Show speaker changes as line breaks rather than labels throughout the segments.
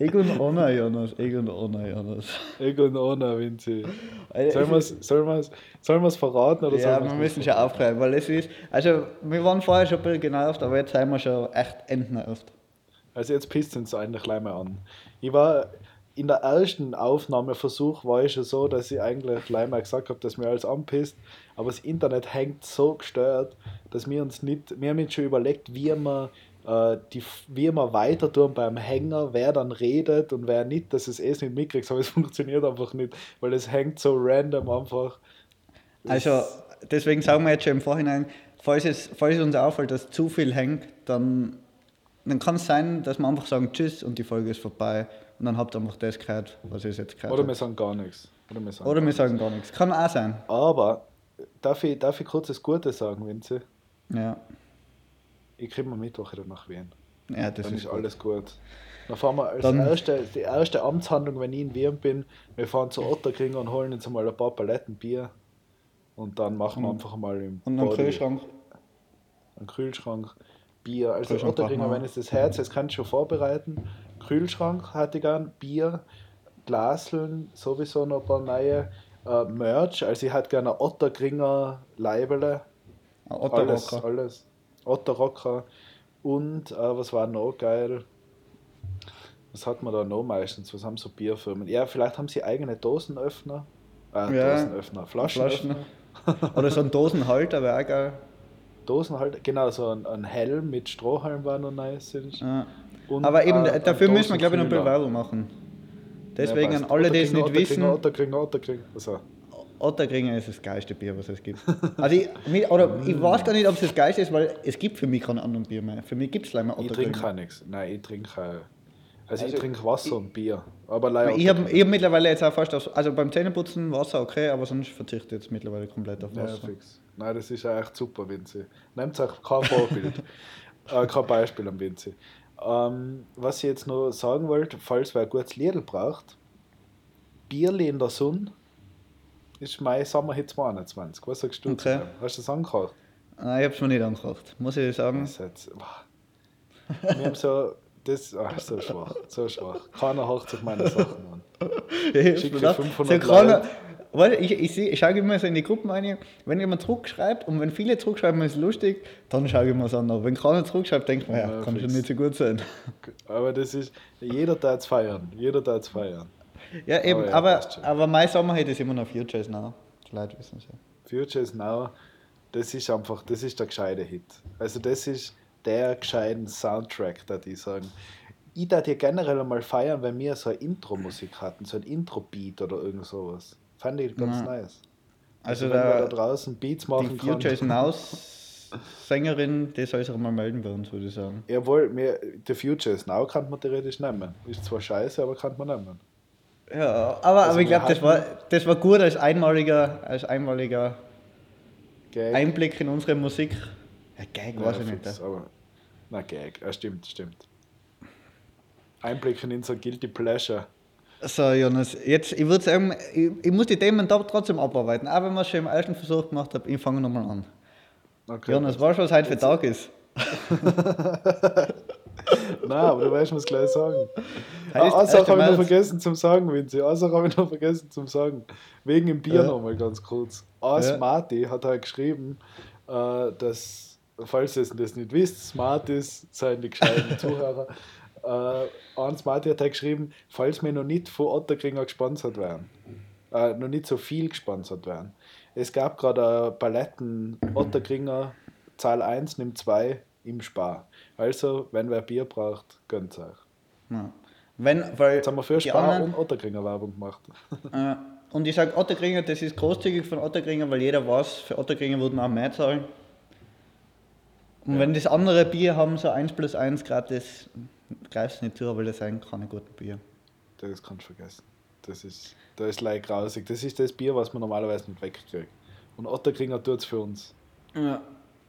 Ich und Anna, Jonas. Ich und Anna, Jonas.
Und Anna, Vinzi. Sollen wir es sollen sollen verraten oder
Ja, wir müssen schon aufschreiben, weil es ist. Also, wir waren vorher schon ein bisschen genervt, aber jetzt sind wir schon echt endnervt.
Also, jetzt pisst uns eigentlich gleich mal an. Ich war in der ersten Aufnahmeversuch war ich schon so, dass ich eigentlich gleich mal gesagt habe, dass mir alles anpisst. Aber das Internet hängt so gestört, dass wir uns nicht, wir haben uns schon überlegt, wie wir, die, wie wir weiter tun beim Hänger, wer dann redet und wer nicht, dass es eh nicht mitkriegt, aber es funktioniert einfach nicht, weil es hängt so random einfach.
Also, deswegen sagen wir jetzt schon im Vorhinein, falls es, falls es uns auffällt, dass zu viel hängt, dann, dann kann es sein, dass wir einfach sagen Tschüss und die Folge ist vorbei und dann habt ihr einfach das gehört, was ihr jetzt gehört
Oder wir sagen gar nichts.
Oder wir sagen, Oder wir sagen gar nichts. Kann auch sein.
Aber darf ich, darf ich kurz das Gute sagen, Vinzi?
Ja.
Ich kriege am Mittwoch wieder nach Wien.
Ja, das
dann
ist,
ist alles gut. Dann fahren wir als
Dann-
erste, die erste Amtshandlung, wenn ich in Wien bin, wir fahren zu Otterkringer und holen uns einmal ein paar Paletten Bier. Und dann machen wir einfach mal im
Und
Body
Kühlschrank.
einen Kühlschrank Bier. Also
Kühlschrank
Otterkringer, wenn es das Herz ist, kannst du schon vorbereiten. Kühlschrank hätte ich gern, Bier, Glaseln, sowieso noch ein paar neue. Äh, Merch, also ich hätte gerne Otterkringer Leibele.
Ein
Alles, Alles. Otterrocker. Und äh, was war noch geil? Was hat man da noch meistens? Was haben so Bierfirmen? Ja, vielleicht haben sie eigene Dosenöffner. Äh,
Ja.
Dosenöffner, Flaschenöffner.
Flaschen. Oder so ein Dosenhalter wäre auch geil.
Dosenhalter, genau, so ein, ein Helm mit Strohhalm war noch nice.
Ja.
Und,
Aber eben,
äh,
dafür müssen wir, glaube ich, noch ein bisschen
Dosenkühler.
Werbung machen. Deswegen
Ja,
an alle, die es nicht wissen,
Otterkringer, Otterkringer, Otterkringer. Also,
Otterkringer ist das geilste Bier, was es gibt. Also ich, oder ich weiß gar nicht, ob es das geilste ist, weil es gibt für mich kein anderes Bier mehr. Für mich gibt es leider
ich trinke
Otterkringer.
auch nichts. Nein, ich trinke kein- also, ich
Also,
trinke Wasser und Bier. Aber leider
Ich habe ich hab mittlerweile jetzt auch fast auf, also beim Zähneputzen Wasser okay, aber sonst verzichte ich jetzt mittlerweile komplett auf
Ja,
Wasser.
fix. Nein, das ist ja echt super, Vinzi. Nehmt euch kein Vorbild, äh, kein Beispiel am Vinzi. Ähm, was ich jetzt noch sagen wollte, falls wer ein gutes Liedl braucht, Bierli in der Sonne ist mein Sommerhit 22. Was sagst du?
Okay.
Hast du das angehört?
Nein, ich habe es mir nicht angekocht, muss ich sagen.
Das jetzt. Wir haben so, das, ach, so schwach, so schwach. Keiner hört sich meine Sachen an.
Ich
Schick dir
gedacht,
500
so keiner-. Warte, ich, ich, ich schaue immer so in die Gruppen rein, wenn jemand zurückschreibt und wenn viele zurückschreiben, ist es lustig, dann schaue ich mir es an. Aber wenn keiner zurückschreibt, ich mir, ja,
Ja,
kann schon
fix.
nicht so gut sein.
Aber das ist, jeder darf feiern, jeder darf feiern.
Ja, eben,
ja,
aber,
passt schon.
aber mein Sommerhit ist immer noch Futures Now. Die Leute wissen es ja.
Futures Now, das ist einfach, das ist der gescheite Hit. Also das ist der gescheiten Soundtrack, da die sagen. Ich darf ja generell mal feiern, wenn wir so eine Intro-Musik hatten, so ein Intro-Beat oder irgend sowas. Fand ich ganz
Ja.
nice.
Also,
wenn man da
der,
draußen Beats
die
machen kann.
Futures Now Sängerin, die soll sich mal melden bei uns, würde ich sagen.
Jawohl, mir, The Futures Now kann man theoretisch nehmen. Ist zwar scheiße, aber kann man nehmen.
Ja, aber,
Also
aber ich glaube, das war, das war gut als einmaliger, als einmaliger
Gag.
Einblick in unsere Musik. Ja, Gag,
Ja,
weiß ich nicht.
aber, na, Gag. Ja, stimmt, stimmt. Einblick in unser Guilty Pleasure.
So, Jonas, jetzt, ich würde sagen, ich, ich muss die Themen da trotzdem abarbeiten. Auch wenn wir es schon im ersten Versuch gemacht haben, ich fange nochmal an.
Okay,
Jonas, weißt du, was heute für Tag ist?
Nein, aber du weißt, was gleich sagen.
Ist 1.
habe ich noch vergessen zum Sagen, Vinzi. Sache habe ich noch vergessen zum Sagen. Wegen dem Bier
Ja.
nochmal ganz kurz. As
Ja.
Marty hat halt geschrieben, äh, dass, falls ihr das nicht wisst, Smarties seien die gescheiten Zuhörer. Äh, Ans Marty hat halt geschrieben, falls wir noch nicht von Otterkringer gesponsert werden, äh, noch nicht so viel gesponsert werden. Es gab gerade Paletten Otterkringer, Zahl 1, nimm 2 im Spar. Also, wenn wer Bier braucht, gönnt euch.
Ja. Wenn, weil
Jetzt haben wir für Spar
anderen-
und Otterkringer Werbung gemacht.
Äh, und ich sage Otterkringer, das ist großzügig von Otterkringer, weil jeder weiß, für Otterkringer würden auch mehr zahlen. Und wenn das andere Bier haben, so 1 plus 1 gratis, greifst du nicht zu, weil das sind keine guten Bier.
Das kannst du vergessen. Das ist, das ist like grausig. Das ist das Bier, was man normalerweise nicht wegkriegt. Und Otterkringer tut es für uns.
Ja.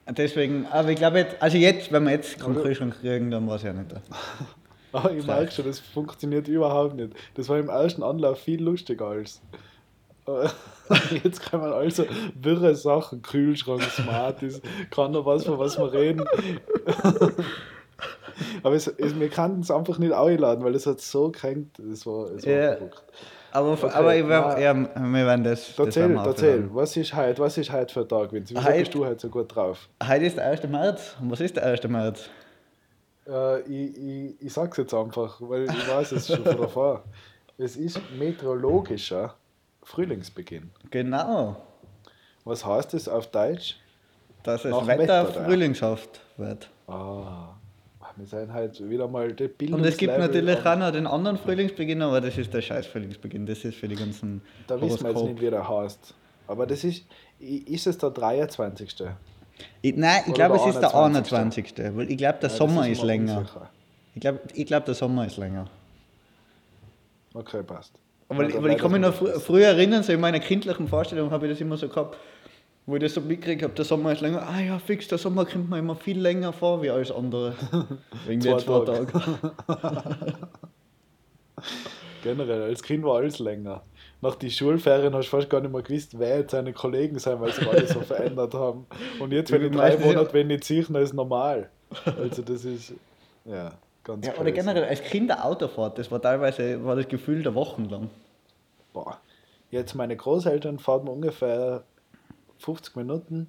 Deswegen, aber ich glaube jetzt, also jetzt, wenn wir jetzt keinen Kühlschrank kriegen, dann weiß ich ja nicht.
Aber ich merke schon, das funktioniert überhaupt nicht. Das war im ersten Anlauf viel lustiger als. Jetzt kann man also wirre Sachen, Kühlschrank, Smarties, kann noch was, von was wir reden. Aber es, es, wir kannten es einfach nicht einladen, weil es hat so kränkt. Es war, es war verrückt.
Aber,
Okay,
aber ich
na.
ja, wir werden das. das
Erzähl,
wir
erzähl, was ist heute, was ist heute für ein Tag, Vince? Wieso
Heute-
bist du heute so gut drauf?
Heute ist der 1. März. Und was ist der 1. März?
Äh, ich, ich, ich sag's jetzt einfach, weil ich weiß es schon von davor. Es ist meteorologischer Frühlingsbeginn.
Genau.
Was heißt das auf Deutsch?
Dass das
Nach
Wetter,
Wetter,
frühlingshaft wird.
Ah, wir sind halt wieder mal der
Und es gibt natürlich auch noch den anderen Frühlingsbeginn, aber das ist der scheiß Frühlingsbeginn. Das ist für die ganzen.
Da wissen wir jetzt
Horoskop.
nicht, wie der heißt. Aber das ist, ist es der 23.
Ich, nein, ich glaube, es ist der
21..
21. Weil ich glaube, der
Ja,
Sommer ist
mir
länger.
unsicher.
Ich glaube, ich glaub, der Sommer ist länger.
Okay, passt.
Weil,
Ja,
weil ich kann mich noch
was-
früher erinnern, so in meiner kindlichen Vorstellung habe ich das immer so gehabt, wo ich das so mitgekriegt habe, der Sommer ist länger. Ah ja, fix, der Sommer kommt mir immer viel länger vor wie alles andere. Wegen
Zwei
den zwei
Tage.
Tagen.
Generell, als Kind war alles länger. Nach den Schulferien hast du fast gar nicht mehr gewusst, wer jetzt seine Kollegen sind, weil sich alle so verändert haben. Und jetzt, wenn ich drei Monate wenn ich sehe, dann ist normal. Also das ist, ja, ganz
Ja, oder generell als Kind eine Autofahrt, das war teilweise war das Gefühl der Wochen lang.
Boah. Jetzt meine Großeltern fahren ungefähr 50 Minuten.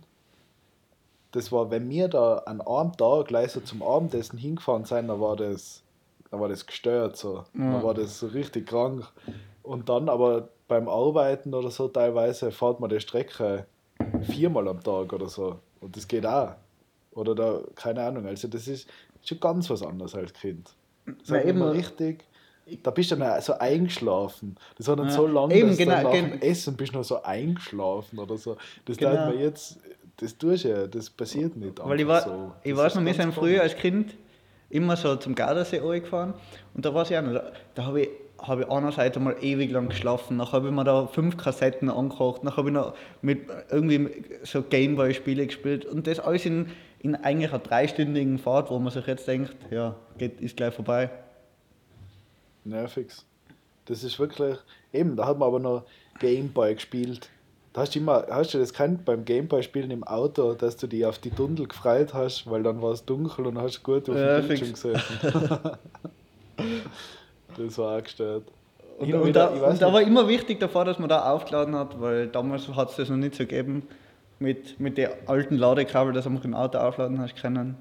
Das war, wenn wir da an einem Tag gleich so zum Abendessen hingefahren sind, dann war das, dann war das gestört so. Dann
Ja.
war das so richtig krank. Und dann aber beim Arbeiten oder so teilweise fährt man die Strecke viermal am Tag oder so. Und das geht auch. Oder da, keine Ahnung. Also das ist schon ganz was anderes als Kind. Das hat
eben.
immer richtig. Da bist du dann so eingeschlafen. Das war dann
Ja,
so lange,
eben,
dass
genau,
nach dem Essen bist du noch so eingeschlafen oder so. Das
Genau.
man jetzt, das tust du ja, das passiert nicht
Weil ich, war,
so.
ich weiß noch, wir sind früher als Kind immer so zum Gardasee gefahren und da war ich auch noch, da, da habe ich, hab ich einerseits einmal ewig lang geschlafen, dann habe ich mir da fünf Kassetten angekocht, dann habe ich noch mit irgendwie so Gameboy-Spiele gespielt und das alles in, in eigentlich einer dreistündigen Fahrt, wo man sich jetzt denkt, ja, geht, ist gleich vorbei.
Ja, fix. Das ist wirklich, eben, da hat man aber noch Gameboy gespielt. Da hast du immer, hast du das kennt beim Gameboy-Spielen im Auto, dass du dich auf die Tunnel gefreut hast, weil dann war es dunkel und hast gut auf
Ja,
dem Bildschirm gesessen. das war auch gestört.
Und,
und wieder,
da, und da war immer wichtig davor, dass man da aufgeladen hat, weil damals hat es das noch nicht so gegeben mit, mit den alten Ladekabel, dass man im Auto aufladen hast können.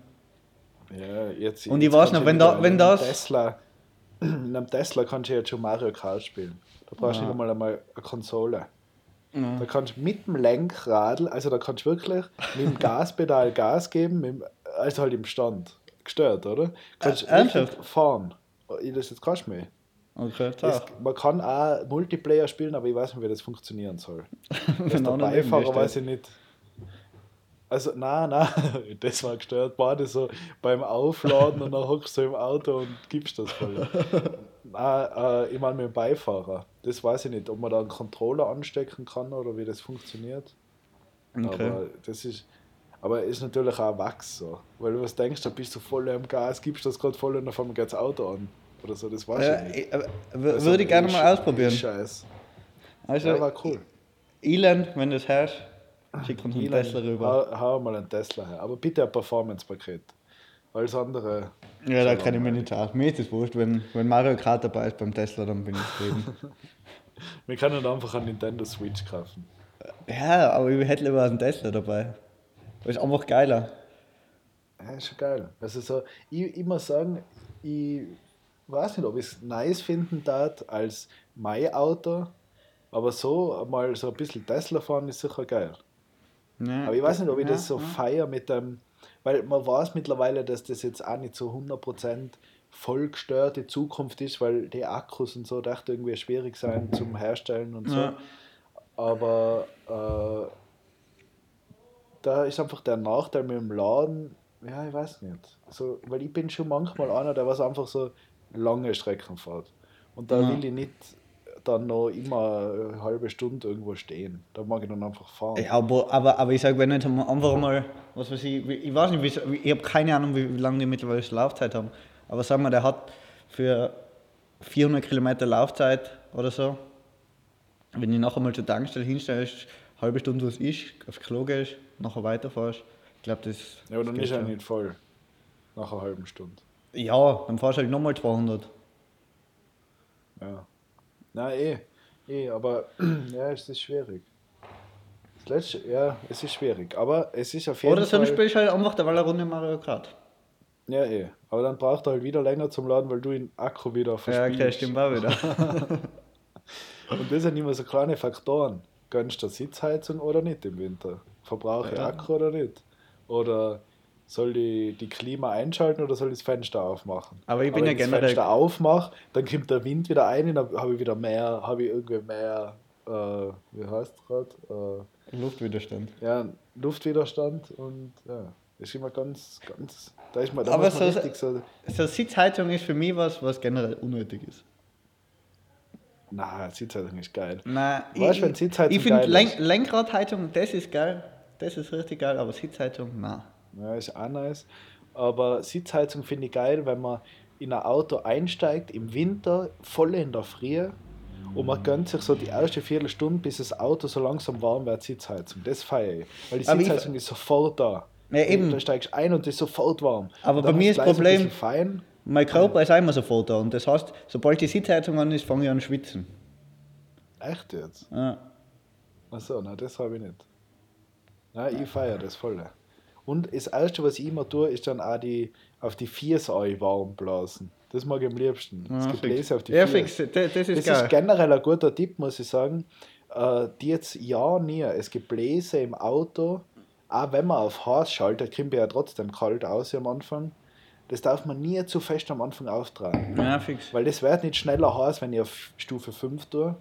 Ja, jetzt,
Und ich
jetzt
weiß noch, wenn da- wenn das-
Tesla, in einem Tesla kannst du jetzt schon Mario Kart spielen. Da brauchst du
Ja.
nicht einmal eine Konsole.
Ja.
Da kannst du mit dem Lenkradl, also da kannst du wirklich mit dem Gaspedal Gas geben, dem, also halt im Stand. Gestört, oder? Kannst
Äh,
fahren. Oh, Ich das jetzt kannst du mehr.
Okay,
Es, man kann auch Multiplayer spielen, aber ich weiß nicht, wie das funktionieren soll.
Wenn
der Beifahrer weiß ich nicht. Also, nein, nein, das war gestört. Beide so beim Aufladen und dann hockst du im Auto und gibst das voll. nein, äh, ich meine mit dem Beifahrer. Das weiß ich nicht, ob man da einen Controller anstecken kann oder wie das funktioniert.
Okay.
Aber das ist. Aber ist natürlich auch Wachs so. Weil du was denkst, da bist du voll am Gas, gibst das gerade voll und auf einmal geht das Auto an. Oder so, das weiß ich
Äh,
nicht.
ich- äh,
ist
würde ich gerne mal
sch-
ausprobieren.
Scheiß.
Also,
Ja, war cool.
Elend, wenn du das hörst, schick uns einen Tesla rüber.
Hau, hau mal einen Tesla her. Aber bitte ein Performance-Paket. Alles andere.
Ja, da kann ich mir nicht sagen. Mir ist das wurscht, wenn, wenn Mario Kart dabei ist beim Tesla, dann bin ich zufrieden.
Wir können einfach einen Nintendo Switch kaufen.
ja, aber ich hätte lieber einen Tesla dabei. Das ist einfach geiler.
Ja, ist schon geil. Also so, ich, ich muss sagen, ich weiß nicht, ob ich es nice finden darf als mein Auto, aber so mal so ein bisschen Tesla fahren ist sicher geil.
Ja,
Aber ich weiß nicht, ob ich das so
ja.
feier mit dem, weil man weiß mittlerweile, dass das jetzt auch nicht so 100% voll gestörte Zukunft ist, weil die Akkus und so dachte irgendwie schwierig sein zum Herstellen und so.
Ja.
Aber äh, da ist einfach der Nachteil mit dem Laden, ja, ich weiß nicht. Also, weil ich bin schon manchmal einer, der was einfach so lange Strecken fährt. Und da
Ja.
will ich nicht dann noch immer eine halbe Stunde irgendwo stehen. Da mag ich dann einfach fahren.
Ja, aber, aber, aber ich sage, wenn jetzt einfach mal, was weiß ich, ich weiß nicht, ich habe keine Ahnung, wie, lange die mittlerweile Laufzeit haben, aber sagen wir, der hat für 400 Kilometer Laufzeit oder so, wenn ich nachher mal zur Tankstelle hinstellst, eine halbe Stunde was ist, aufs Klo gehst, nachher weiterfährst, ich glaube, das.
Ja, aber dann ist er nicht voll. Nach einer halben Stunde.
Ja, dann fahrst du halt nochmal 200.
Ja. Na eh. Eh, aber ja, es ist schwierig. Das letzte, ja, es ist schwierig. Aber es ist auf jeden
Oder
Fall.
sonst spielst du halt einfach der eine Runde Mario Kart.
Ja, eh. Aber dann braucht er halt wieder länger zum Laden, weil du den Akku wieder
Ja,
verspielst.
okay, stimmt auch wieder.
Und das sind immer so kleine Faktoren. Gönnst du Sitzheizung oder nicht im Winter? Verbrauche ich
Ja.
Akku oder nicht? Oder soll die, die Klima einschalten oder soll ich das Fenster aufmachen?
Aber ich bin
wenn
ja
ich das Fenster aufmache, dann kommt der Wind wieder ein, dann habe ich wieder mehr, habe ich irgendwie mehr, äh, wie heißt es gerade?
Luftwiderstand.
Äh, ja, Luftwiderstand und ja, ist immer ganz, ganz, da ist man, da
Aber so-
richtig so,
So Sitzheizung ist für mich was, was generell unnötig ist.
Na, Sitzheizung ist geil.
Nein,
Weißt du, wenn Sitzheizung
ich finde
ist?
Lenkradheizung, das ist geil. Das ist richtig geil, aber Sitzheizung, nein.
Ja, ist auch nice. Aber Sitzheizung finde ich geil, wenn man in ein Auto einsteigt, im Winter, voll in der Früh, und man gönnt sich so die erste Viertelstunde, bis das Auto so langsam warm wird, Sitzheizung. Das feiere ich. Weil die
ich-
Sitzheizung ist sofort da.
Ja, eben.
Da steigst ein und das ist sofort warm.
Aber bei mir ist das Problem-
Fein.
Mein Körper ist immer sofort da und das heißt, sobald die Sitzheizung an ist, fange ich an zu schwitzen.
Echt jetzt?
Ja.
Achso, na, das habe ich nicht. Na, ich feiere das voll. Und das Erste, was ich immer tue, ist dann auch die auf die Viersei warm blasen. Das mag ich am liebsten. Das
Ja,
Gebläse auf die
Ja, fix, das, das ist
Das ist generell ein guter Tipp, muss ich sagen. Äh, die jetzt ja nie. Es gibt Bläse im Auto, auch wenn man auf heiß schaltet, kommt ja trotzdem kalt aus am Anfang. Das darf man nie zu fest am Anfang auftragen.
ja, fix.
Weil das wird nicht schneller heiß, wenn ich auf Stufe 5 tue,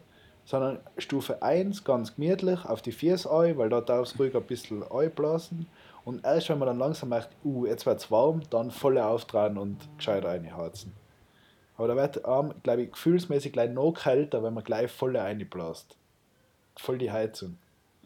sondern Stufe 1 ganz gemütlich auf die 4 ein, weil da darf es ruhig ein bisschen einblasen. Und erst wenn man dann langsam merkt, uh, jetzt wird es warm, dann voll auftragen und gescheit reinheizen. Aber da wird einem, glaube ich, gefühlsmäßig gleich noch kälter, wenn man gleich voll reinbläst. Voll die Heizung.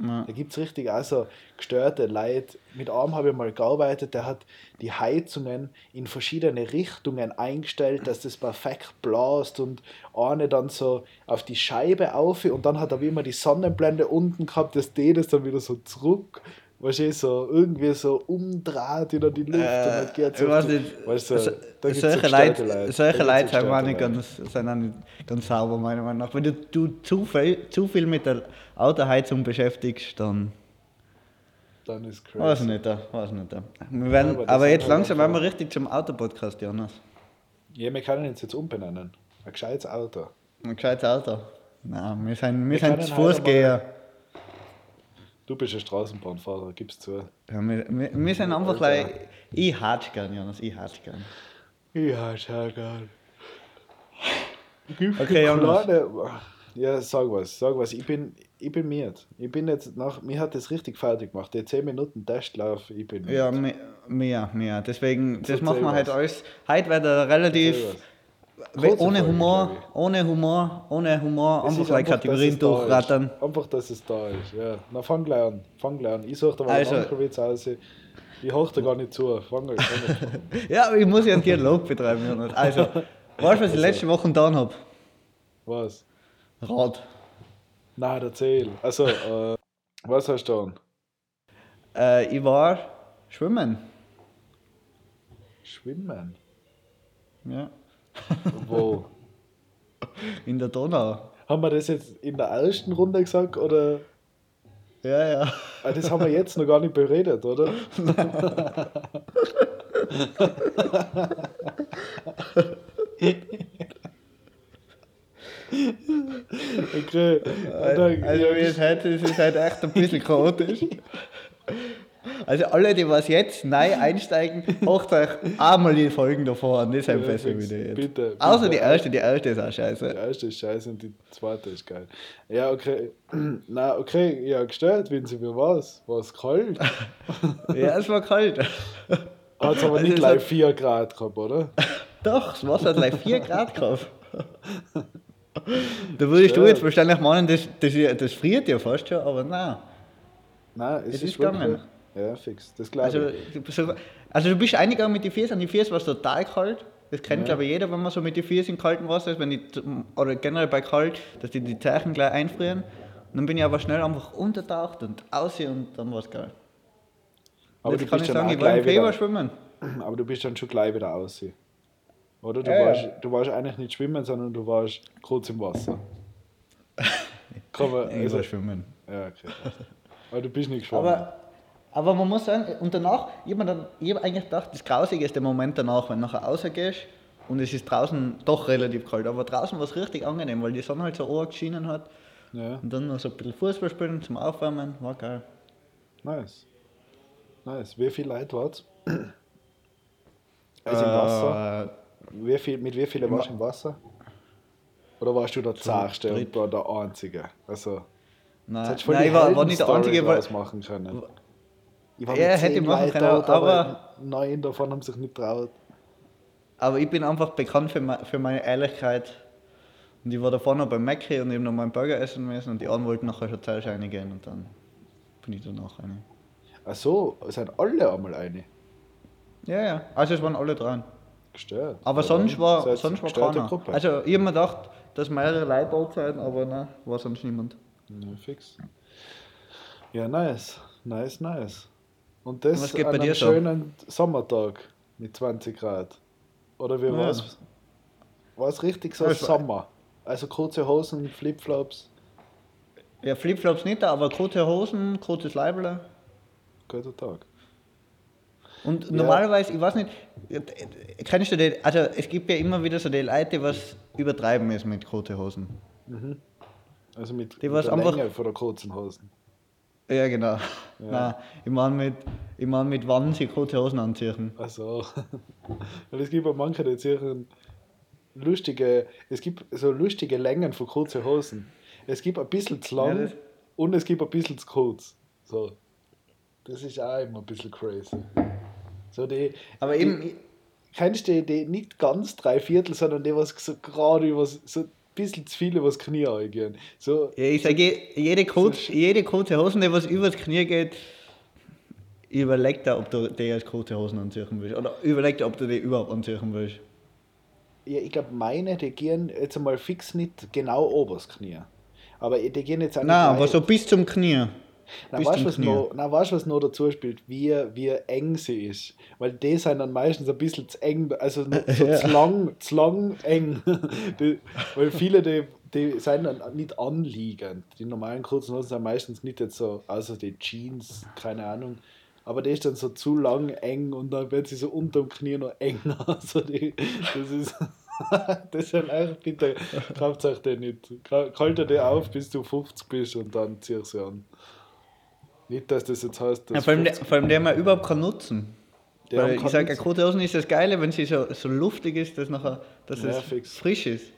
Da gibt es richtig also gestörte Leute. Mit einem habe ich mal gearbeitet, der hat die Heizungen in verschiedene Richtungen eingestellt, dass das perfekt blast und eine dann so auf die Scheibe auf und dann hat er wie immer die Sonnenblende unten gehabt, dass die das dann wieder so zurück, weißt du, so irgendwie so umdreht in die Luft und dann
Äh,
geht's
ich
auf die- weißt du,
so-
da
solche
so
Leute,
Leute.
solche auch nicht ganz, sind auch nicht ganz sauber, meiner Meinung nach. Wenn du, du zu, viel, zu viel mit der Autoheizung beschäftigst, dann
Dann ist crazy.
weiß ich nicht. da, Weiß ich nicht. da. Wir werden,
aber das
aber
sind
jetzt langsam werden wir richtig zum Autopodcast, Jonas.
Ja, wir können uns jetzt umbenennen. Ein gescheites Auto.
Ein gescheites Auto. Nein, wir sind, wir
Wir
sind zu
halt
Fußgänger.
Du bist ein Straßenbahnfahrer, gib's zu.
Ja, wir, wir, wir sind einfach
Alter.
gleich. Ich hat's gern, Jonas, ich hat's gern.
Ja, schau geil.
Okay, Jonas.
Ja, sag was, sag was. Ich bin, ich bin miert. Ich bin jetzt nach, mir hat das richtig fertig gemacht. Die 10 Minuten Testlauf, ich bin
Ja,
miert.
mehr, mehr, mehr. Deswegen, das machen wir heute alles. Heute wird er relativ.
Kurze
ohne
Folge,
Humor, ohne Humor, ohne Humor,
Es
einfach gleich Kategorien
da
durchrattern.
Ist. Einfach, dass es da ist. Ja. Na, fang gleich an. Fang gleich an. Ich suche dir mal
Also-
einen Ankerwitz aus. Ich hoch dir gar nicht zu. Fang gleich an.
Ja, aber ich muss ja einen Dialog betreiben, Jonas. Also, weißt du, was ich letzte Woche getan habe?
Was?
Rad.
Nein, erzähl. Also, äh, was hast du dann?
Äh, ich war schwimmen.
Schwimmen?
Ja.
Wo?
In der Donau.
haben wir das jetzt in der ersten Runde gesagt oder?
Ja, ja.
Ah, das haben wir jetzt noch gar nicht beredet, oder? okay. Dann-
Also, wie es heute ist, ist halt echt ein bisschen chaotisch. Also, alle, die was jetzt neu einsteigen, macht euch einmal die Folgen davor an. Das ist
Ja,
besser wie die jetzt.
Bitte, bitte.
Außer die erste, die erste ist auch
Die
scheiße.
erste ist scheiße und die zweite ist geil. Ja, okay. Na, okay, ja, gestellt, Vinzi, wie war's? War es kalt?
Ja, es war kalt.
Hat es aber
Also
nicht
es
gleich
hat-
4 Grad gehabt, oder?
Doch, das Wasser hat gleich 4 Grad gehabt. Da würdest du jetzt wahrscheinlich meinen, das, das, das friert ja fast schon, aber nein.
Nein, es,
Es
ist,
ist gegangen.
Ja, fix. Das glaube
Also
ich.
also du bist eingegangen mit den Füßen, an die Füße war total kalt. Das kennt
Ja.
glaube ich jeder, wenn man so mit den Füßen im kalten Wasser ist, wenn die, oder generell bei kalt, dass die die Zeichen gleich einfrieren. Und dann bin ich aber schnell einfach untertaucht und aussehen und dann war es geil.
Aber
Jetzt
du
kann
bist
ich
dann
sagen, ich war im Februar
wieder,
schwimmen.
aber du bist dann schon gleich wieder aus. Oder? Du,
Ja, ja.
warst, du warst eigentlich nicht schwimmen, sondern du warst kurz im Wasser. Kann man,
Ich
also,
war schwimmen.
ja, okay. Aber du bist nicht geschwommen.
Aber, aber man muss sagen, und danach, ich habe dann, ich hab eigentlich gedacht, das Grausige ist der Moment danach, wenn du nachher rausgehst und es ist draußen doch relativ kalt. Aber draußen war es richtig angenehm, weil die Sonne halt so arg geschienen hat.
ja,
Und dann noch so ein bisschen Fußball spielen zum Aufwärmen, war geil.
nice. Nice. Wie viele Leute war es? Also im Wasser?
Äh,
Wie viel, mit wie vielen
Im
warst du im Wasser? Oder warst du der Zagste und da der Einzige? Also,
nein, nein ich war, war nicht der Einzige, weil,
machen können. Ich war
Ja,
mit
hätte
zehn
machen
Leuten
können,
dort,
aber-
neun davon haben sich nicht traut.
aber ich bin einfach bekannt für, me- für meine Ehrlichkeit. Und ich war da vorne beim Mackie und eben noch meinen Burger essen müssen und die anderen wollten nachher schon zuerst reingehen und dann bin ich danach rein.
Ach so, sind alle einmal eine.
Ja, ja, also es waren alle dran.
Gestört.
Aber
Ja,
sonst war,
seid ihr
sonst war keiner.
Gruppe.
Also ich habe mir gedacht, dass mehrere Leute dort sind, aber nein, war sonst niemand.
Ja, fix. Ja, nice. Nice, nice. Und das
geht
an einem schönen Sommertag mit 20 Grad. Oder wie
Ja.
war's? War es richtig so
es war-
Sommer? Also kurze Hosen, Flipflops,
Ja, Flipflops nicht, aber kurze Hosen, kurzes Leibele.
guter Tag.
Und
Ja.
normalerweise, ich weiß nicht, kennst du die, also es gibt ja immer wieder so die Leute, die was übertreiben müssen mit kurzen Hosen.
Also mit,
Die
mit der
einfach-
Länge von der kurzen Hosen.
Ja, genau. Nein, ich meine mit, ich mein mit wann sie kurze Hosen anziehen.
Also, weil es gibt auch manche, die ziehen lustige, es gibt so lustige Längen von kurzen Hosen. Es gibt ein bisschen zu lang
Ja,
und es gibt ein bisschen zu kurz. So. Das ist auch immer ein bisschen crazy. So die,
Aber eben,
die, kennst du die, die nicht ganz drei Viertel, sondern die, was so gerade über so bisschen zu viele, was Knie eingehen. So,
ja, ich sage, jede, kurz, jede kurze Hosen, die was übers Knie geht, überleg dir, ob du die als kurze Hosen anziehen willst. Oder überleg dir, ob du die überhaupt anziehen willst.
Ja, ich glaube, meine, die gehen jetzt einmal fix nicht genau oberst Knie. Aber die gehen jetzt auch nicht
Nein, aber so bis zum Knie.
Na, weißt du, was noch, na, weißt, du, was noch dazu spielt? Wie, wie eng sie ist. Weil die sind dann meistens ein bisschen zu eng, also so
Ja.
zu lang, zu lang eng. die, weil viele, die, die sind dann nicht anliegend. Die normalen kurzen Hosen sind meistens nicht jetzt so, außer die Jeans, keine Ahnung. Aber die ist dann so zu lang eng und dann wird sie so unterm Knie noch enger. Also die, das ist. das sind eigentlich bitte, kauft euch den nicht. Halte die auf, bis du 50 bist und dann zieh sie an. Nicht, dass das jetzt heißt, dass
Ja, vor, allem, der,
50
vor allem der man überhaupt kann nutzen.
Der
Weil ich sage, kurze Hosen ist das Geile, wenn sie so, so luftig ist, dass, nachher, dass
Ja,
es frisch ist.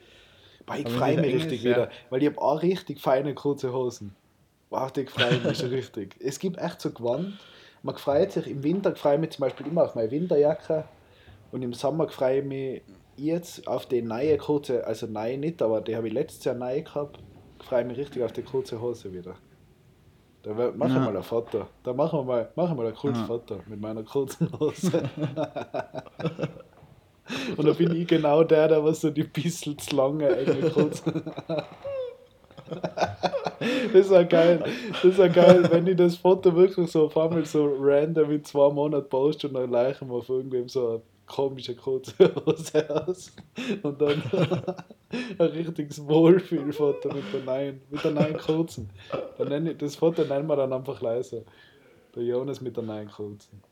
Boah, ich freue mich richtig
ist, ja.
wieder, weil ich habe auch richtig feine kurze Hosen. Wow, die freue mich schon richtig. Es gibt echt so Gewand. Man freut sich, im Winter freue ich mich zum Beispiel immer auf meine Winterjacke und im Sommer freue ich mich jetzt auf die neue kurze, also neue nicht, aber die habe ich letztes Jahr neu gehabt. Ich freue mich richtig auf die kurze Hose wieder. Da machen wir
Ja.
mal ein Foto. Da machen wir mal, machen wir mal ein cooles
Ja.
Foto mit meiner kurzen Hose. Und da bin ich genau der, der was so die bisschen zu lange enge kurze. Das ist ja geil. Das ist geil, wenn ich das Foto wirklich so auf einmal so random in zwei Monaten poste und dann leichen wir auf irgendwem so eine komische kurze Hose aus. Und dann ein richtiges Wohlfühlfoto mit der neuen, mit der neuen kurzen. Dann nenne ich, das Foto nennen wir dann einfach leise. Der Jonas mit der neuen kurzen.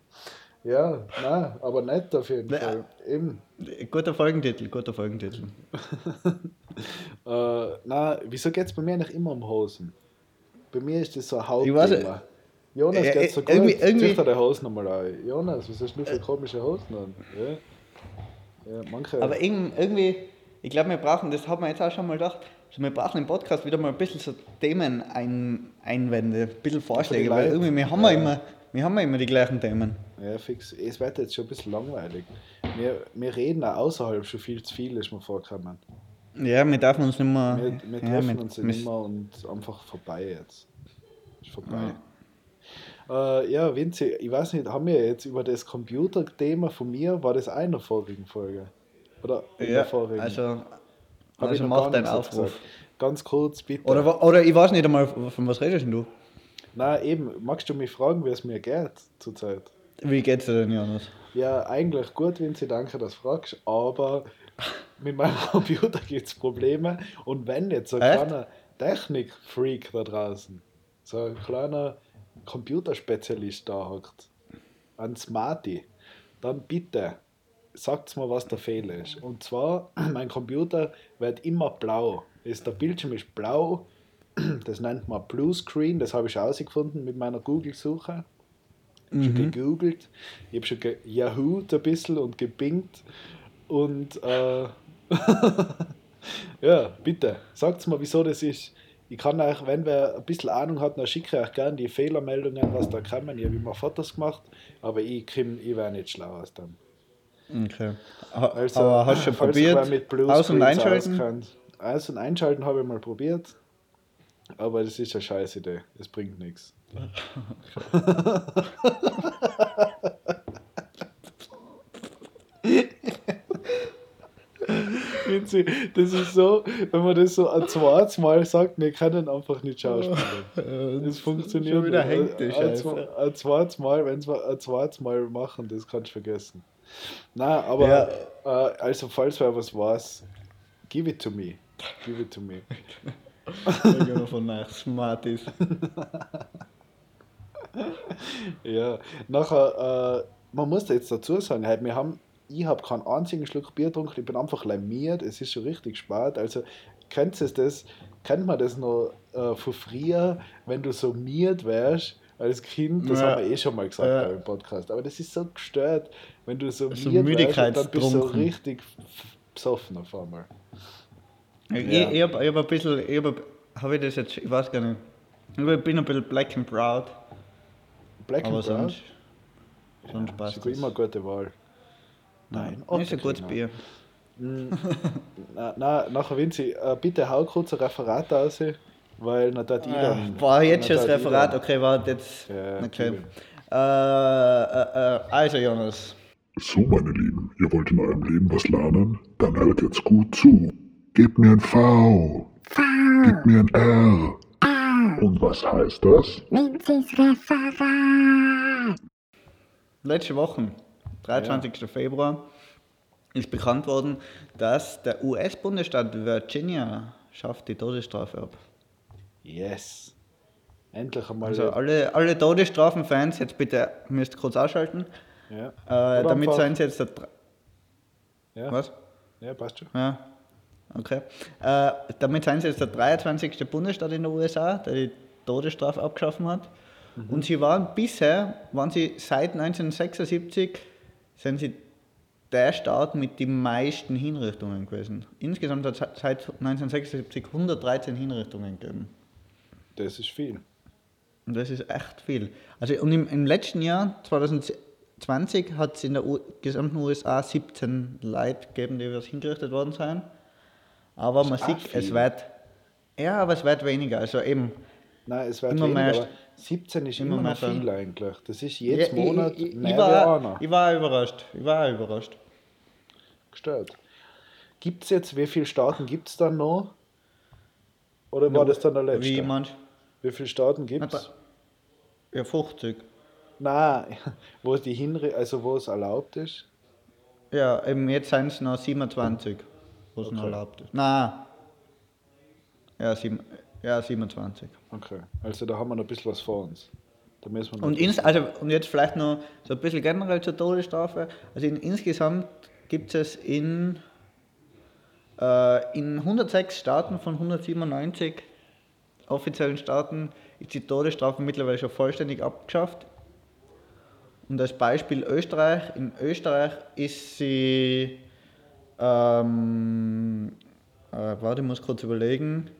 Ja, nein, aber nett auf jeden. Fall. Eben.
Guter Folgentitel, guter Folgentitel.
Äh, na, wieso geht es bei mir nicht immer um Hosen? Bei mir ist das so ein Hauptthema. Jonas
Ja,
geht so gut.
irgendwie- irgendwie-
Zieh dir Hosen nochmal an. Jonas, was hast du für komische Hosen an? Ja, ja manche.
Aber irgend- irgendwie, ich glaube, wir brauchen, das haben wir jetzt auch schon mal gedacht, also wir brauchen im Podcast wieder mal ein bisschen so Themen ein, Einwände, ein bisschen Vorschläge, weil irgendwie, wir haben ja
Ja.
immer, wir haben ja immer die gleichen Themen.
ja, fix. Es wird jetzt schon ein bisschen langweilig. Wir, wir reden auch außerhalb schon viel zu viel, ist mir vorgekommen.
Ja, wir dürfen uns nicht mehr.
Wir, wir
ja,
treffen
mit-
uns
mit-
immer und einfach vorbei jetzt. Ist vorbei. Äh, ja, Vinzi, ich weiß nicht, haben wir jetzt über das Computerthema von mir, war das der vorigen Folge? Oder in
Ja,
der vorigen?
also,
Hab
also mach deinen Aufruf.
gesagt. Ganz kurz, bitte.
Oder, oder ich weiß nicht einmal, von was redest denn du?
Nein, eben, magst du mich fragen, wie es mir geht zurzeit?
Wie geht's dir denn, Jonas?
Ja, eigentlich gut, Sie danke, dass du fragst, aber mit meinem Computer gibt es Probleme. Und wenn jetzt so ein
Echt?
kleiner Technik-Freak da draußen, so ein kleiner Computerspezialist da hockt, ein Smarty, dann bitte sagt mir, was der Fehler ist. Und zwar, mein Computer wird immer blau. Ist, der Bildschirm ist blau, das nennt man Blue Screen, das habe ich herausgefunden mit meiner Google-Suche. Schon gegoogelt, ich habe schon ge Yahoo ein bisschen und gebingt und äh, ja, bitte, sagt mir, wieso das ist. Ich kann euch, wenn wer ein bisschen Ahnung hat, dann schicke ich euch gerne die Fehlermeldungen, was da kommen. Ich habe immer Fotos gemacht, aber ich, komm- ich wäre nicht schlau aus dem.
Okay.
Also,
Aber hast du schon probiert?
mit
Aus- und einschalten?
auskennt. Aus- und einschalten habe ich mal probiert, aber das ist eine scheiß Idee. Das bringt nichts. Winzi, Das ist so, wenn man das so ein zweites Mal sagt, wir können einfach nicht schauspielen. Das funktioniert
Schon wieder
nicht.
hängt die
Ein-
Scheiße.
Ein, zweites Mal, wenn wir ein zweites Mal machen, das kannst du vergessen. Nein, aber
Ja.
äh, also falls wer was weiß, give it to me. Give it to me.
Da wir von nach Smarties.
Ja, nachher, äh, man muss jetzt dazu sagen, halt, wir haben, ich habe keinen einzigen Schluck Bier getrunken, ich bin einfach lamiert, es ist schon richtig spät. Also, kennt ihr das, kennt man das noch äh, von früher, wenn du so miert wärst als Kind, das
Ja.
haben wir eh schon mal gesagt
Ja.
beim Podcast, aber das ist so gestört, wenn du so,
So
miert wärst und dann bist du so richtig besoffen auf einmal.
Ich,
Ja.
ich habe ich hab ein bisschen, ich hab, habe ich das jetzt, ich weiß gar nicht. Aber Ich bin ein bisschen black and proud,
Black
aber
and Brown,
sonst, sonst
ist
passt
immer
es.
eine gute Wahl. Nein,
Nein, ist ein gutes. Bier.
Na, na, nachher, Vinzi, äh, bitte hau kurz ein Referat raus, weil na,
Ah,
dann.
Boah, jetzt schon das Referat, okay, warte, jetzt.
Ja,
Okay. Äh, äh, äh, also, Jonas.
So, meine Lieben, ihr wollt in eurem Leben was lernen? Dann hört jetzt gut zu. Gebt mir ein V. Gebt mir ein R. Und was heißt das?
Vincis Referat.
Letzte Woche, 23. Februar, ist bekannt worden, dass der US-Bundesstaat Virginia schafft die Todesstrafe ab.
Yes. Endlich einmal.
Also alle, alle Todesstrafen-Fans, jetzt bitte, müsst ihr kurz ausschalten.
ja.
Äh, damit sind sie jetzt der...
Ja.
Was?
ja, passt schon.
Ja, okay. Äh, damit sind sie jetzt der 23. Bundesstaat in den USA, der die Todesstrafe abgeschaffen hat. Und sie waren bisher, waren sie seit 1976, sind sie der Staat mit den meisten Hinrichtungen gewesen. Insgesamt hat es seit 1976 113 Hinrichtungen gegeben.
Das ist viel.
Und das ist echt viel. Also und im, im letzten Jahr, 2020, hat es in der U gesamten USA 17 Leute gegeben, die was hingerichtet worden sind. Aber man sieht, es wird. Ja, aber es wird weniger. Also eben.
Nein, es wird
Immer
weniger,
mehr-
aber 17 ist
immer
immer,
mehr
noch
dann.
viel eigentlich. Das ist jedes
Ja,
Monat
ich, ich,
mehr
ich, war,
einer.
ich war überrascht. Ich war überrascht.
Gestört. Gibt es jetzt, wie viele Staaten gibt es dann noch? Oder war das dann der letzte?
Wie manch?
Wie viele Staaten gibt es?
Ja, 50.
Nein, wo die Hinri also wo es erlaubt ist.
Ja, eben jetzt sind es noch 27, wo es noch
Okay.
erlaubt ist. Nein. Ja, sieben, ja, 27.
Okay, also da haben wir noch ein bisschen was vor uns. Da müssen wir
Und, ins, also, und jetzt vielleicht noch so ein bisschen generell zur Todesstrafe. Also in, insgesamt gibt es in, äh, in 106 Staaten von 197 offiziellen Staaten ist die Todesstrafe mittlerweile schon vollständig abgeschafft. Und als Beispiel Österreich. In Österreich ist sie, ähm, äh, warte, ich muss kurz überlegen.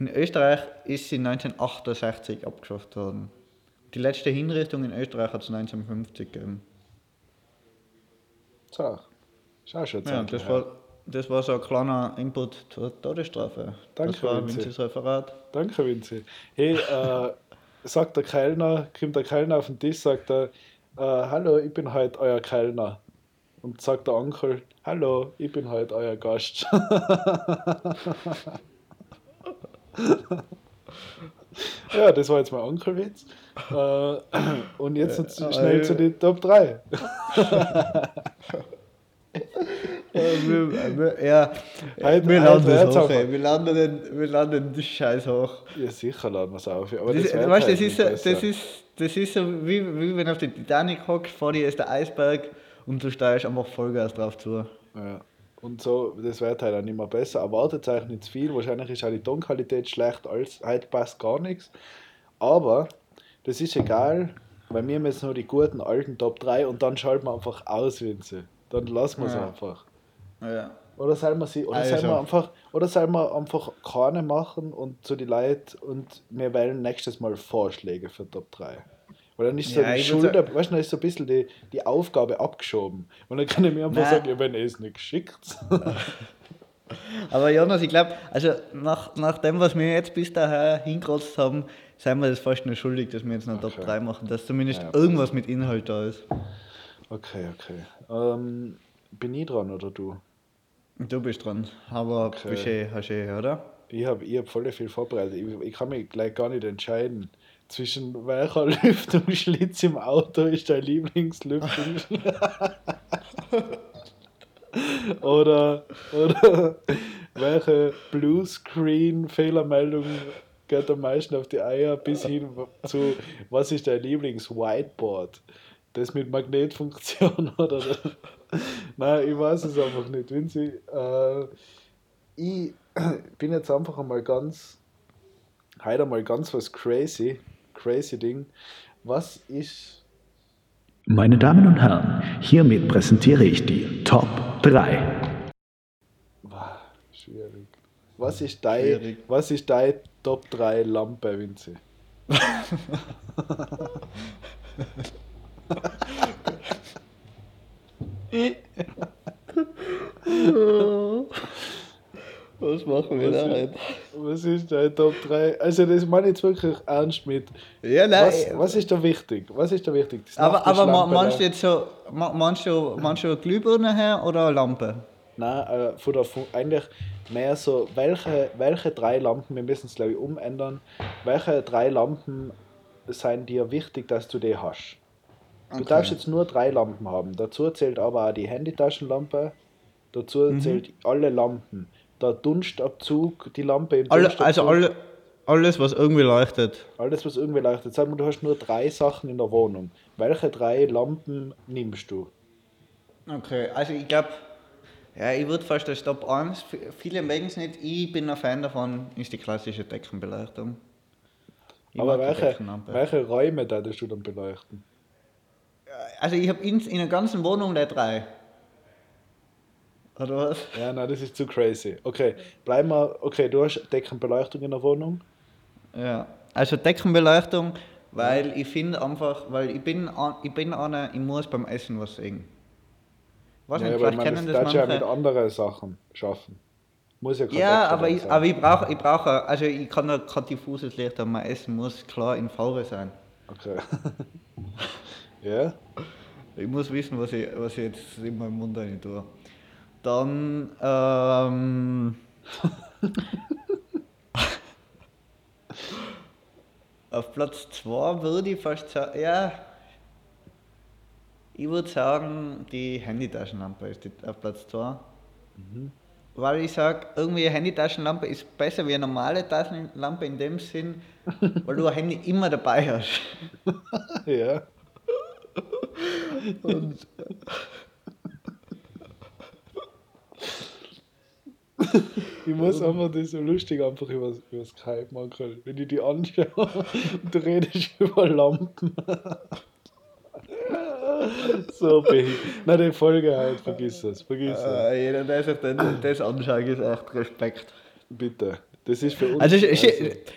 In Österreich ist sie 1968 abgeschafft worden. Die letzte Hinrichtung in Österreich hat es 1950 gegeben.
So, schau schon.
Ja, das war, das war so ein kleiner Input zur Todesstrafe.
Danke,
das war. Vinzis Referat.
Danke, Vinzi. Hey, äh, sagt der Kellner, kommt der Kellner auf den Tisch, sagt er, äh, hallo, ich bin heute euer Kellner. Und sagt der Onkel, hallo, ich bin heute euer Gast. ja, das war jetzt mein Onkelwitz. Äh, und jetzt
Äh,
schnell
äh,
zu den Top 3.
Ja, wir, wir, ja,
Heute-
wir landen hoch. Wir landen, den, wir landen das Scheiß hoch.
Ja, sicher laden wir es auf. Aber
Das,
das,
weißt,
halt
das, ist, das, ist, das ist so, wie, wie wenn du auf der Titanic hockst, vor dir ist der Eisberg und du steigst einfach Vollgas drauf zu.
Ja. Und so, das wird halt auch nicht mehr besser. Erwartet euch nicht zu viel. Wahrscheinlich ist auch die Tonqualität schlecht, als heute passt gar nichts. Aber das ist egal, weil wir haben jetzt nur die guten alten Top 3 und dann schalten wir einfach aus, Vinze. Dann lassen wir es
Ja.
einfach.
Ja.
Oder sollen wir sie, oder
Also.
sollen wir einfach, oder sollen wir einfach keine machen und zu die Leute und wir wählen nächstes Mal Vorschläge für Top 3. Weil dann ist so
Ja,
die Schuld,
sagen-
weißt du, dann ist so ein bisschen die, die Aufgabe abgeschoben. Und dann kann ich mir einfach
Nein.
sagen, ja, wenn ihr es nicht geschickt.
Aber Jonas, ich glaube, also nach, nach dem, was wir jetzt bis dahin hingerotzt haben, sind wir das fast nur schuldig, dass wir jetzt noch Top
Okay.
3 machen, dass zumindest
Ja.
irgendwas mit Inhalt da ist.
Okay, okay. Ähm, bin ich dran oder du?
Du bist dran, aber
Okay.
bist eh, hast eh, oder?
Ich habe ich hab voll viel vorbereitet. Ich, ich kann mich gleich gar nicht entscheiden, zwischen welcher Lüftungsschlitz im Auto ist dein Lieblingslüftungsschlitz. oder, oder welche Bluescreen-Fehlermeldung geht am meisten auf die Eier bis hin zu, was ist dein Lieblings-Whiteboard? Das mit Magnetfunktion oder? Nein, ich weiß es einfach nicht. Vinzi, äh, ich bin jetzt einfach einmal ganz, heute einmal ganz was crazy, crazy Ding. Was ist,
Meine Damen und Herren, hiermit präsentiere ich die Top 3.
Wah, schwierig. Was ist dein,
Schwierig.
was ist dein Top 3 Lampe, Vinzi?
Was machen wir
Was
da
ist-
jetzt?
Was ist dein Top 3? Also das meine ich jetzt wirklich ernst mit.
Ja, nein.
Was, was ist da wichtig? Was ist da wichtig? Das
aber aber meinst du jetzt so, ma- meinst du, meinst du Glühbirne her oder eine Lampe?
Nein, äh, von der, Fu- eigentlich mehr so, welche, welche drei Lampen, wir müssen es glaube ich umändern, welche drei Lampen sind dir wichtig, dass du die hast? Du
Okay.
darfst jetzt nur drei Lampen haben. Dazu zählt aber auch die Handytaschenlampe, dazu
Mhm.
zählt alle Lampen. Der Dunstabzug, die Lampe im
Alle,
Dunstabzug,
also alle, alles, was irgendwie leuchtet.
alles was irgendwie leuchtet. Sag mal, du hast nur drei Sachen in der Wohnung. Welche drei Lampen nimmst du?
Okay, also ich glaube, ja, ich würde fast als Top 1, v- viele mögen es nicht, ich bin ein Fan davon, ist die klassische Deckenbeleuchtung. Ich
aber welche,
Deckenlampe.
welche Räume würdest du dann beleuchten?
Also ich habe in, in der ganzen Wohnung der drei. Oder was?
Ja, nein, das ist zu crazy. Okay, bleiben wir. Okay, du hast Deckenbeleuchtung in der Wohnung.
Ja, also Deckenbeleuchtung, weil ich finde einfach, weil ich bin, an- ich bin einer, ich muss beim Essen was sehen. Weiß
ja,
nicht, vielleicht
man,
kennen
das
das
du ja mit
manche.
anderen Sachen schaffen. Muss ja
Ja, aber ich, aber ich brauche, ich brauche, also ich kann da kein diffuses Licht haben, mein Essen muss klar in Farbe sein.
Okay. ja?
Ich muss wissen, was ich, was ich jetzt in meinem Mund rein tue. Dann, ähm, auf Platz 2 würde ich fast sagen, ja, ich würde sagen, die Handytaschenlampe ist auf Platz 2. Weil ich sage, irgendwie eine Handytaschenlampe ist besser wie eine normale Taschenlampe in dem Sinn, weil du ein Handy immer dabei hast.
Ja. Ich muss einfach das so lustig einfach über, über Skype machen, wenn ich die anschaue und du redest über Lampen. so behindert. Na, die Folge halt, vergiss es, vergiss es.
Äh, jeder, der sich dann das anschaut, ist echt Respekt.
Bitte. Das ist für uns.
Also, sch sch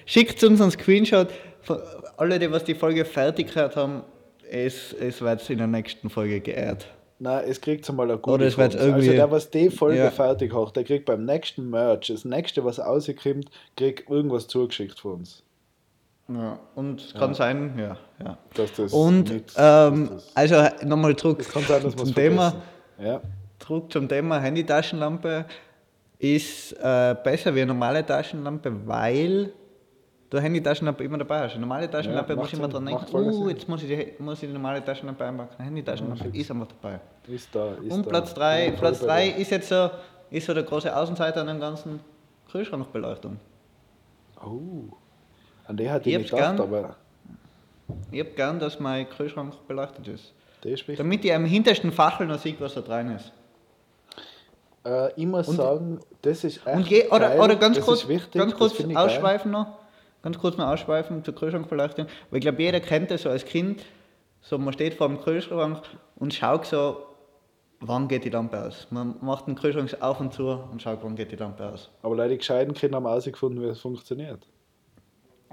schickt uns einen Screenshot von alle, die was die Folge fertig gehört haben. Es, es wird in der nächsten Folge geehrt.
Nein, es kriegt mal ein
Oder es
von
wird
uns.
irgendwie-
Also der, was die Folge
Ja.
fertig hat, der kriegt beim nächsten Merch, das nächste, was rauskommt, kriegt irgendwas zugeschickt von uns.
Ja, und kann sein, ja. ja.
Dass das
Und
nicht-
ähm,
dass das-
also nochmal zurück
Es kann sein, es
zum Thema.
Ja.
Zurück zum Thema Handytaschenlampe ist äh, besser wie eine normale Taschenlampe, weil du Handytaschenlampe immer dabei hast. Eine normale Taschenlampe
Ja,
muss ich immer dran denken, uh,
Sinn.
jetzt muss ich, die, muss ich die normale Taschenlampe einpacken. Eine Handytaschenlampe
fix.
ist einfach dabei.
Ist da, ist
Und. Platz 3,
Bin voll
Platz drei ist jetzt so, ist so der große Außenseiter an dem ganzen Kühlschrankbeleuchtung.
Oh. An die hatte ich
Ich
nicht gedacht,
gern.
aber
Ich hab gern, dass mein Kühlschrank beleuchtet ist.
der.
Damit ich am hintersten Fachel noch sehe, was da drin ist.
Äh, ich muss sagen, das ist echt
Und je, oder,
geil,
oder ganz
das
kurz,
ist wichtig,
ganz kurz
ich geil.
ausschweifen noch. Ganz kurz noch ausschweifen zur Kühlschrankbeleuchtung. Weil ich glaube, jeder kennt das so als Kind. So, man steht vor dem Kühlschrank und schaut so, wann geht die Lampe aus. Man macht den Kühlschrank auf und zu und schaut, wann geht die Lampe aus.
Aber leider die gescheiten Kinder haben herausgefunden, wie es funktioniert.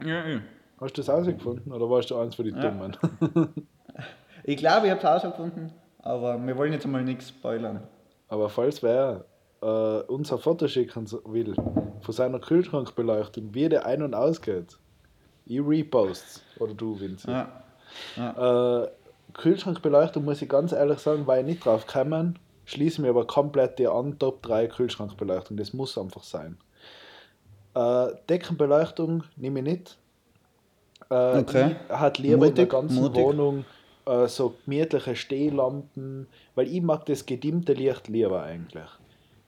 Ja, ja.
Hast du das herausgefunden oder warst du eins von den
Ja.
Dummen?
Ich glaube, ich habe es herausgefunden, aber wir wollen jetzt mal nichts spoilern.
Aber falls wer äh, unser Foto schicken will von seiner Kühlschrankbeleuchtung, wie der ein- und ausgeht, ich repost Oder du, Vinci.
Ja.
Äh, Kühlschrankbeleuchtung, muss ich ganz ehrlich sagen, war ich nicht drauf gekommen. Schließe mir aber komplett die an, Top 3 Kühlschrankbeleuchtung. Das muss einfach sein. Äh, Deckenbeleuchtung nehme ich nicht. Äh,
Okay.
Ich hatte lieber in der
Mutig,
ganzen
mutig.
Wohnung äh, so gemütliche Stehlampen, weil ich mag das gedimmte Licht lieber eigentlich.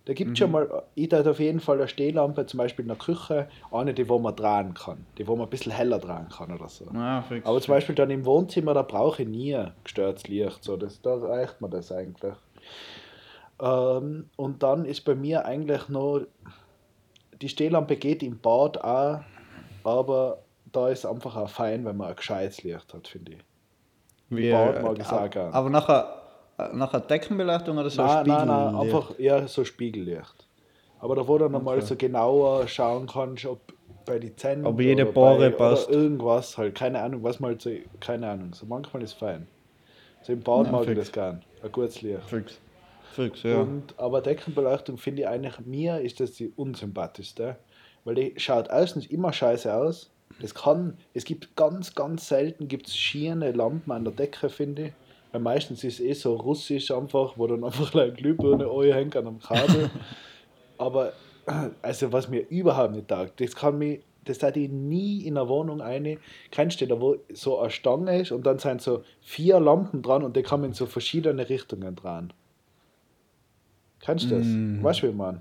Da gibt es
Mhm.
schon mal, ich hätte auf jeden Fall eine Stehlampe, zum Beispiel in der Küche, eine, die wo man drehen kann, die wo man ein bisschen heller drehen kann oder so.
Fix.
Aber zum Beispiel dann im Wohnzimmer, da brauche ich nie gestörtes Licht. So, das, da reicht mir das eigentlich. Ähm, und dann ist bei mir eigentlich noch, die Stehlampe geht im Bad auch, aber da ist einfach auch fein, wenn man ein gescheites Licht hat, finde ich.
Wie,
Bad mag ich gern.
Aber nachher, nachher Deckenbeleuchtung oder so
nein, nein, nein,
Spiegellicht?
einfach eher so Spiegellicht. Aber da wo du nochmal
Okay.
so genauer schauen kannst, ob bei den Zähnen
Ob jede Pore passt.
Oder irgendwas halt, keine Ahnung, was mal so, keine Ahnung. So manchmal ist fein. So im Bad mag ich das gern. Ein gutes Licht.
Fix. Fix, ja.
Und, aber Deckenbeleuchtung finde ich eigentlich, mir ist das die unsympathischste. Weil die schaut erstens immer scheiße aus. Das kann, es gibt ganz, ganz selten gibt's schiene Lampen an der Decke, finde ich. Weil meistens ist es eh so russisch einfach, wo dann einfach eine Glühbirne hängt an einem Kabel. aber also was mir überhaupt nicht taugt, das kann mich, das hat ich nie in einer Wohnung eine. Kennst du da, wo so eine Stange ist und dann sind so vier Lampen dran und die man in so verschiedene Richtungen drehen. Kennst du das?
Mm.
Weißt du, wie ich meine?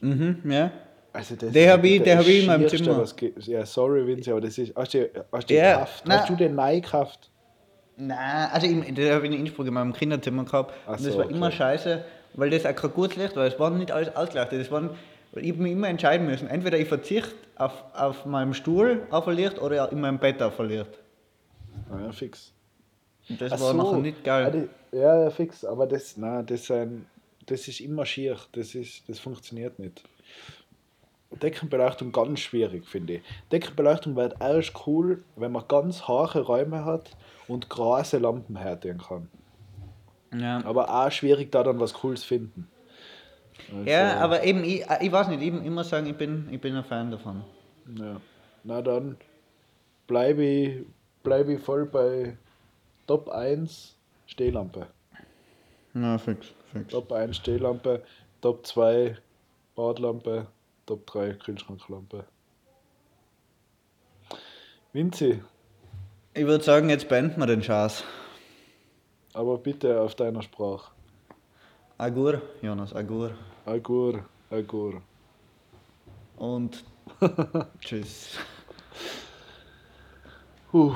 Mhm, ja.
Also das
Den
ist
hab ich- hab ich in meinem Zimmer.
Ja, sorry, Vinci, aber das ist. Hast du, hast du,
Ja,
gekauft?
nein.
hast du den neu gekauft?
Nein, also ich, das habe ich in Innsbruck in meinem Kinderzimmer gehabt.
Ach
und das
so,
war immer
okay.
scheiße, weil das auch kein gutes Licht war. Es war nicht alles ausgeleuchtet. Das waren, ich hab mich immer entscheiden müssen. Entweder ich verzichte auf, auf meinem Stuhl auf ein Licht oder in meinem Bett auf ein Licht.
Ah, ja, fix.
Und das
Ach
war
so.
nachher nicht
Ah,
geil.
die- Ja, ja, fix. Aber das, nein, das, ähm, das ist immer schier. Das, ist, das funktioniert nicht. Deckenbeleuchtung ganz schwierig, finde ich. Deckenbeleuchtung wird erst cool, wenn man ganz haare Räume hat und große Lampen herstellen kann.
Ja.
Aber auch schwierig, da dann was Cooles finden. Also,
ja, aber eben, ich, ich weiß nicht, ich, muss sagen, ich bin, ich bin ein Fan davon.
Ja. Na dann bleibe ich, bleib ich voll bei Top 1 Stehlampe.
Ja, fix, fix.
Top 1 Stehlampe, Top 2 Badlampe, Top 3 Kühlschranklampe. Vinci,
Ich würde sagen, jetzt beenden wir den Schatz.
aber bitte auf deiner Sprache.
Agur, Jonas, Agur.
Agur, Agur.
Und tschüss.
Puh.